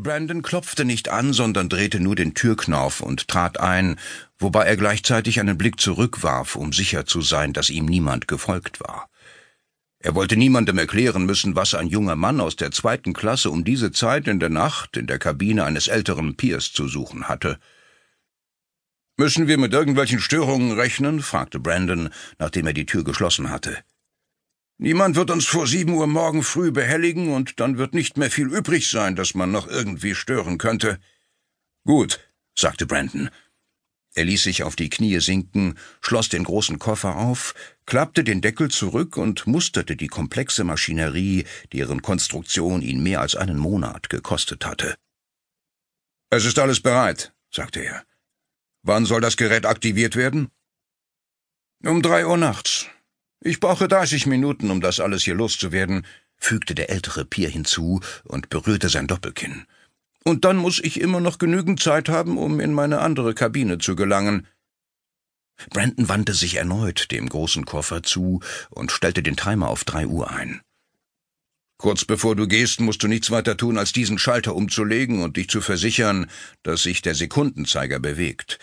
Brandon klopfte nicht an, sondern drehte nur den Türknauf und trat ein, wobei er gleichzeitig einen Blick zurückwarf, um sicher zu sein, dass ihm niemand gefolgt war. Er wollte niemandem erklären müssen, was ein junger Mann aus der zweiten Klasse um diese Zeit in der Nacht in der Kabine eines älteren Peers zu suchen hatte. Müssen wir mit irgendwelchen Störungen rechnen? fragte Brandon, nachdem er die Tür geschlossen hatte. Niemand wird uns vor sieben Uhr morgen früh behelligen, und dann wird nicht mehr viel übrig sein, das man noch irgendwie stören könnte. Gut, sagte Brandon. Er ließ sich auf die Knie sinken, schloss den großen Koffer auf, klappte den Deckel zurück und musterte die komplexe Maschinerie, deren Konstruktion ihn mehr als einen Monat gekostet hatte. Es ist alles bereit, sagte er. Wann soll das Gerät aktiviert werden? Um drei Uhr nachts. Ich brauche dreißig Minuten, um das alles hier loszuwerden, fügte der ältere Pier hinzu und berührte sein Doppelkinn. Und dann muss ich immer noch genügend Zeit haben, um in meine andere Kabine zu gelangen. Brandon wandte sich erneut dem großen Koffer zu und stellte den Timer auf drei Uhr ein. Kurz bevor du gehst, musst du nichts weiter tun, als diesen Schalter umzulegen und dich zu versichern, dass sich der Sekundenzeiger bewegt.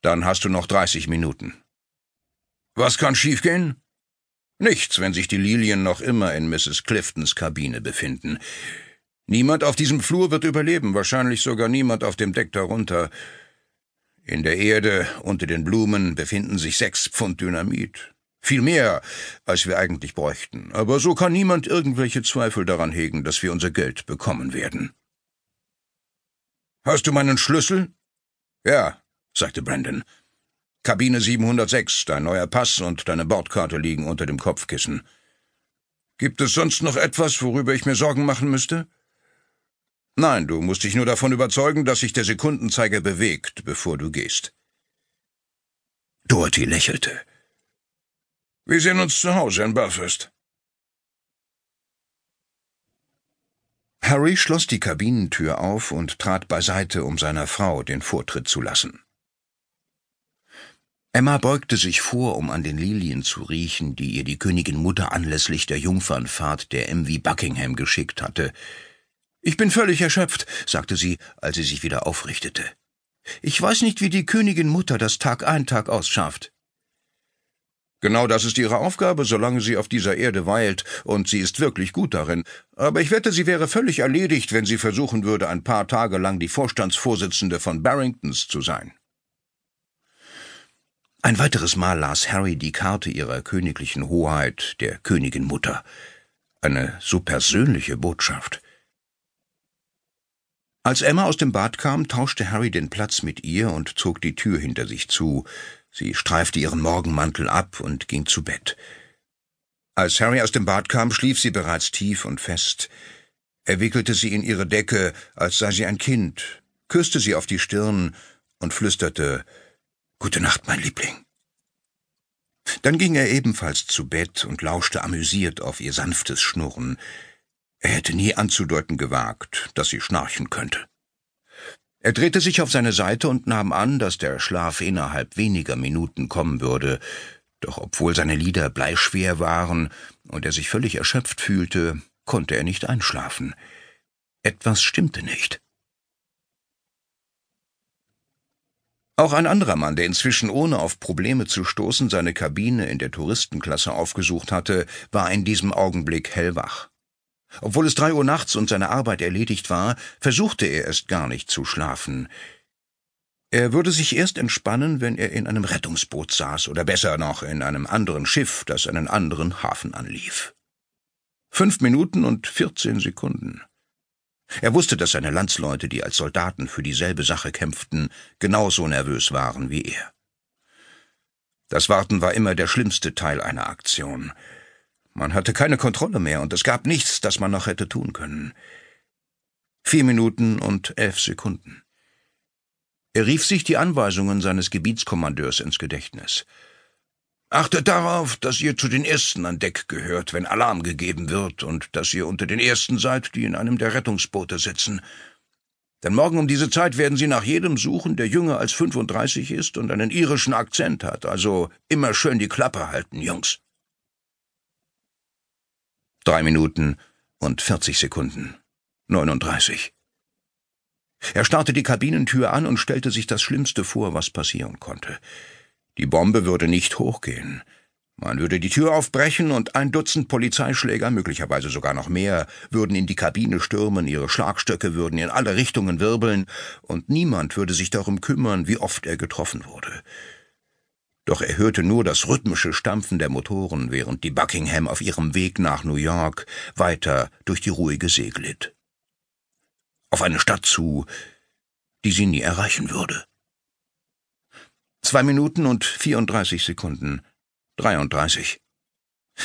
Dann hast du noch dreißig Minuten. Was kann schiefgehen? Nichts, wenn sich die Lilien noch immer in Mrs. Cliftons Kabine befinden. Niemand auf diesem Flur wird überleben, wahrscheinlich sogar niemand auf dem Deck darunter. In der Erde unter den Blumen befinden sich sechs Pfund Dynamit. Viel mehr, als wir eigentlich bräuchten. Aber so kann niemand irgendwelche Zweifel daran hegen, dass wir unser Geld bekommen werden. Hast du meinen Schlüssel? Ja, sagte Brandon. Kabine 706, dein neuer Pass und deine Bordkarte liegen unter dem Kopfkissen. Gibt es sonst noch etwas, worüber ich mir Sorgen machen müsste? Nein, du musst dich nur davon überzeugen, dass sich der Sekundenzeiger bewegt, bevor du gehst. Dorothy lächelte. Wir sehen uns zu Hause in Belfast. Harry schloss die Kabinentür auf und trat beiseite, um seiner Frau den Vortritt zu lassen. Emma beugte sich vor, um an den Lilien zu riechen, die ihr die Königin Mutter anlässlich der Jungfernfahrt der MV Buckingham geschickt hatte. Ich bin völlig erschöpft, sagte sie, als sie sich wieder aufrichtete. Ich weiß nicht, wie die Königin Mutter das Tag ein, Tag aus schafft. Genau das ist ihre Aufgabe, solange sie auf dieser Erde weilt, und sie ist wirklich gut darin. Aber ich wette, sie wäre völlig erledigt, wenn sie versuchen würde, ein paar Tage lang die Vorstandsvorsitzende von Barringtons zu sein. Ein weiteres Mal las Harry die Karte ihrer königlichen Hoheit, der Königin Mutter. Eine so persönliche Botschaft. Als Emma aus dem Bad kam, tauschte Harry den Platz mit ihr und zog die Tür hinter sich zu. Sie streifte ihren Morgenmantel ab und ging zu Bett. Als Harry aus dem Bad kam, schlief sie bereits tief und fest. Er wickelte sie in ihre Decke, als sei sie ein Kind, küsste sie auf die Stirn und flüsterte Gute Nacht, mein Liebling. Dann ging er ebenfalls zu Bett und lauschte amüsiert auf ihr sanftes Schnurren. Er hätte nie anzudeuten gewagt, dass sie schnarchen könnte. Er drehte sich auf seine Seite und nahm an, dass der Schlaf innerhalb weniger Minuten kommen würde, doch obwohl seine Lider bleischwer waren und er sich völlig erschöpft fühlte, konnte er nicht einschlafen. Etwas stimmte nicht. Auch ein anderer Mann, der inzwischen ohne auf Probleme zu stoßen seine Kabine in der Touristenklasse aufgesucht hatte, war in diesem Augenblick hellwach. Obwohl es drei Uhr nachts und seine Arbeit erledigt war, versuchte er erst gar nicht zu schlafen. Er würde sich erst entspannen, wenn er in einem Rettungsboot saß oder besser noch in einem anderen Schiff, das einen anderen Hafen anlief. Fünf Minuten und vierzehn Sekunden. Er wusste, dass seine Landsleute, die als Soldaten für dieselbe Sache kämpften, genauso nervös waren wie er. Das Warten war immer der schlimmste Teil einer Aktion. Man hatte keine Kontrolle mehr, und es gab nichts, das man noch hätte tun können. Vier Minuten und elf Sekunden. Er rief sich die Anweisungen seines Gebietskommandeurs ins Gedächtnis. Achtet darauf, dass ihr zu den Ersten an Deck gehört, wenn Alarm gegeben wird, und dass ihr unter den Ersten seid, die in einem der Rettungsboote sitzen. Denn morgen um diese Zeit werden sie nach jedem suchen, der jünger als 35 ist und einen irischen Akzent hat, also immer schön die Klappe halten, Jungs. Drei Minuten und 40 Sekunden. 39. Er starrte die Kabinentür an und stellte sich das Schlimmste vor, was passieren konnte. Die Bombe würde nicht hochgehen. Man würde die Tür aufbrechen und ein Dutzend Polizeischläger, möglicherweise sogar noch mehr, würden in die Kabine stürmen, ihre Schlagstöcke würden in alle Richtungen wirbeln, und niemand würde sich darum kümmern, wie oft er getroffen wurde. Doch er hörte nur das rhythmische Stampfen der Motoren, während die Buckingham auf ihrem Weg nach New York weiter durch die ruhige See glitt. Auf eine Stadt zu, die sie nie erreichen würde. Zwei Minuten und 34 Sekunden 33.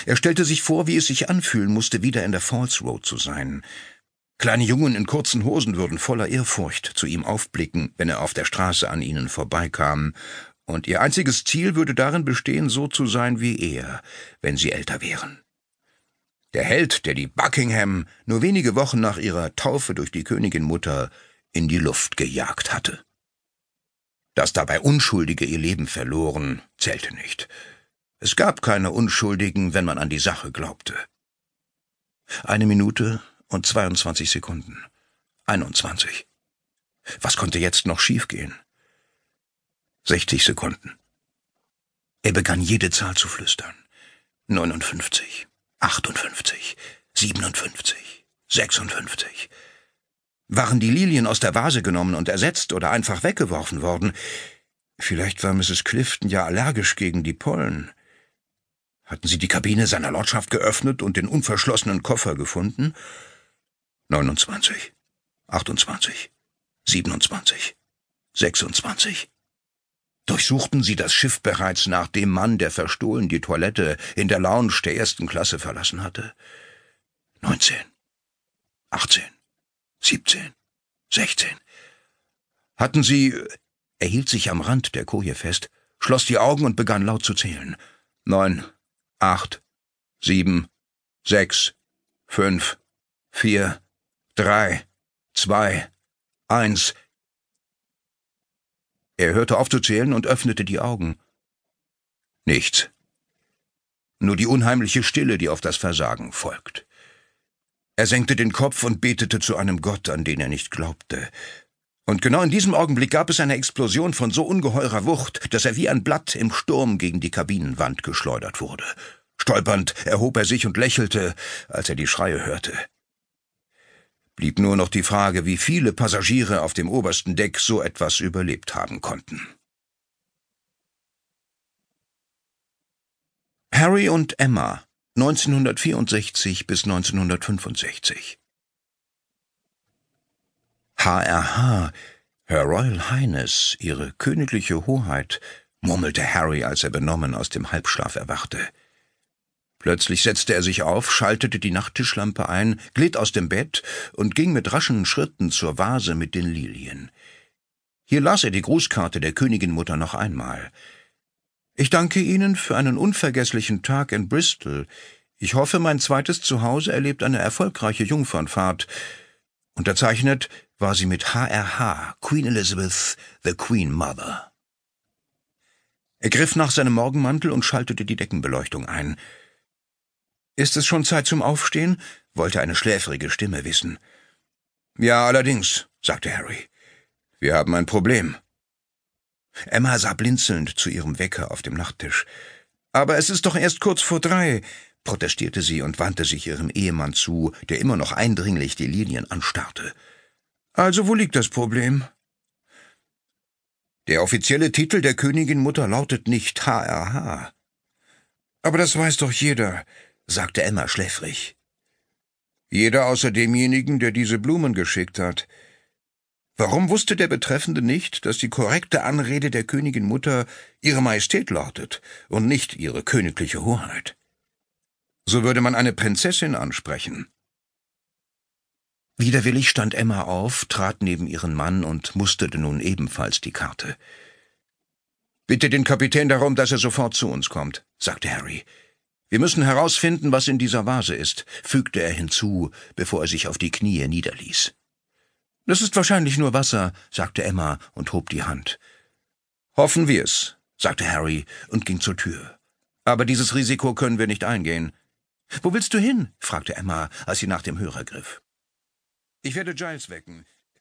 Er stellte sich vor, wie es sich anfühlen musste, wieder in der Falls Road zu sein. Kleine Jungen in kurzen Hosen würden voller Ehrfurcht zu ihm aufblicken, wenn er auf der Straße an ihnen vorbeikam, und ihr einziges Ziel würde darin bestehen, so zu sein wie er, wenn sie älter wären. Der Held, der die Buckingham nur wenige Wochen nach ihrer Taufe durch die Königin Mutter in die Luft gejagt hatte. Dass dabei Unschuldige ihr Leben verloren, zählte nicht. Es gab keine Unschuldigen, wenn man an die Sache glaubte. Eine Minute und 22 Sekunden. 21. Was konnte jetzt noch schiefgehen? 60 Sekunden. Er begann jede Zahl zu flüstern. 59, 58, 57, 56. Waren die Lilien aus der Vase genommen und ersetzt oder einfach weggeworfen worden? Vielleicht war Mrs. Clifton ja allergisch gegen die Pollen. Hatten Sie die Kabine seiner Lordschaft geöffnet und den unverschlossenen Koffer gefunden? 29, 28, 27, 26. Durchsuchten Sie das Schiff bereits nach dem Mann, der verstohlen die Toilette in der Lounge der ersten Klasse verlassen hatte? 19, 18, 17, 16. Hatten Sie... Er hielt sich am Rand der Koje fest, schloss die Augen und begann laut zu zählen. Neun, acht, sieben, sechs, fünf, vier, drei, zwei, eins. Er hörte auf zu zählen und öffnete die Augen. Nichts. Nur die unheimliche Stille, die auf das Versagen folgt. Er senkte den Kopf und betete zu einem Gott, an den er nicht glaubte, und genau in diesem Augenblick gab es eine Explosion von so ungeheurer Wucht, dass er wie ein Blatt im Sturm gegen die Kabinenwand geschleudert wurde. Stolpernd erhob er sich und lächelte, als er die Schreie hörte. Blieb nur noch die Frage, wie viele Passagiere auf dem obersten Deck so etwas überlebt haben konnten. Harry und Emma 1964 bis 1965 HRH, Her Royal Highness, Ihre königliche Hoheit, murmelte Harry, als er benommen aus dem Halbschlaf erwachte. Plötzlich setzte er sich auf, schaltete die Nachttischlampe ein, glitt aus dem Bett und ging mit raschen Schritten zur Vase mit den Lilien. Hier las er die Grußkarte der Königinmutter noch einmal. Ich danke Ihnen für einen unvergesslichen Tag in Bristol. Ich hoffe, mein zweites Zuhause erlebt eine erfolgreiche Jungfernfahrt. Unterzeichnet war sie mit HRH, Queen Elizabeth, the Queen Mother. Er griff nach seinem Morgenmantel und schaltete die Deckenbeleuchtung ein. Ist es schon Zeit zum Aufstehen? wollte eine schläfrige Stimme wissen. Ja, allerdings, sagte Harry. Wir haben ein Problem. Emma sah blinzelnd zu ihrem Wecker auf dem Nachttisch. Aber es ist doch erst kurz vor drei, protestierte sie und wandte sich ihrem Ehemann zu, der immer noch eindringlich die Lilien anstarrte. Also wo liegt das Problem? Der offizielle Titel der Königin Mutter lautet nicht HRH. Aber das weiß doch jeder, sagte Emma schläfrig. Jeder außer demjenigen, der diese Blumen geschickt hat. Warum wusste der Betreffende nicht, dass die korrekte Anrede der Königin Mutter Ihre Majestät lautet und nicht Ihre königliche Hoheit? So würde man eine Prinzessin ansprechen. Widerwillig stand Emma auf, trat neben ihren Mann und musterte nun ebenfalls die Karte. Bitte den Kapitän darum, dass er sofort zu uns kommt, sagte Harry. Wir müssen herausfinden, was in dieser Vase ist, fügte er hinzu, bevor er sich auf die Knie niederließ. Das ist wahrscheinlich nur Wasser, sagte Emma und hob die Hand. Hoffen wir's, sagte Harry und ging zur Tür. Aber dieses Risiko können wir nicht eingehen. Wo willst du hin? fragte Emma, als sie nach dem Hörer griff. Ich werde Giles wecken.